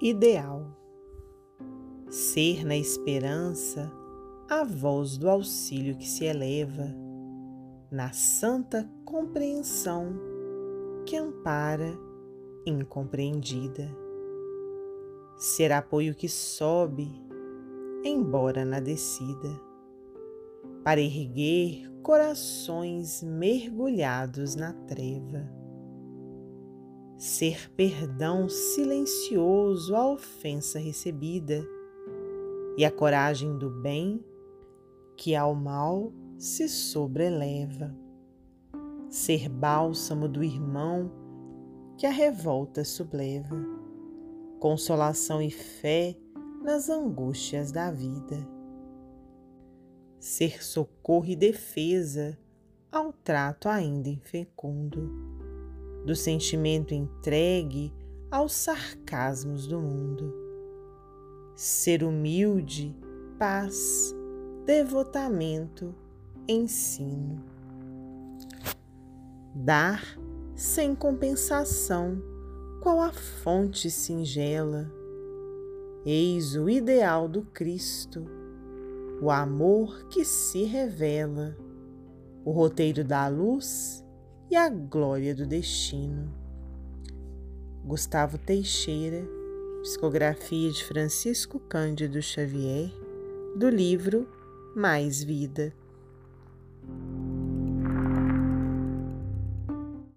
ideal. Ser na esperança a voz do auxílio que se eleva, na santa compreensão que ampara incompreendida. Ser apoio que sobe, embora na descida, para erguer corações mergulhados na treva ser perdão silencioso à ofensa recebida e a coragem do bem que ao mal se sobreleva, ser bálsamo do irmão que a revolta subleva, consolação e fé nas angústias da vida, ser socorro e defesa ao trato ainda infecundo do sentimento entregue aos sarcasmos do mundo. Ser humilde, paz, devotamento, ensino. Dar sem compensação, qual a fonte singela. Eis o ideal do Cristo, o amor que se revela, o roteiro da luz e a glória do destino. Gustavo Teixeira, psicografia de Francisco Cândido Xavier, do livro Mais Vida.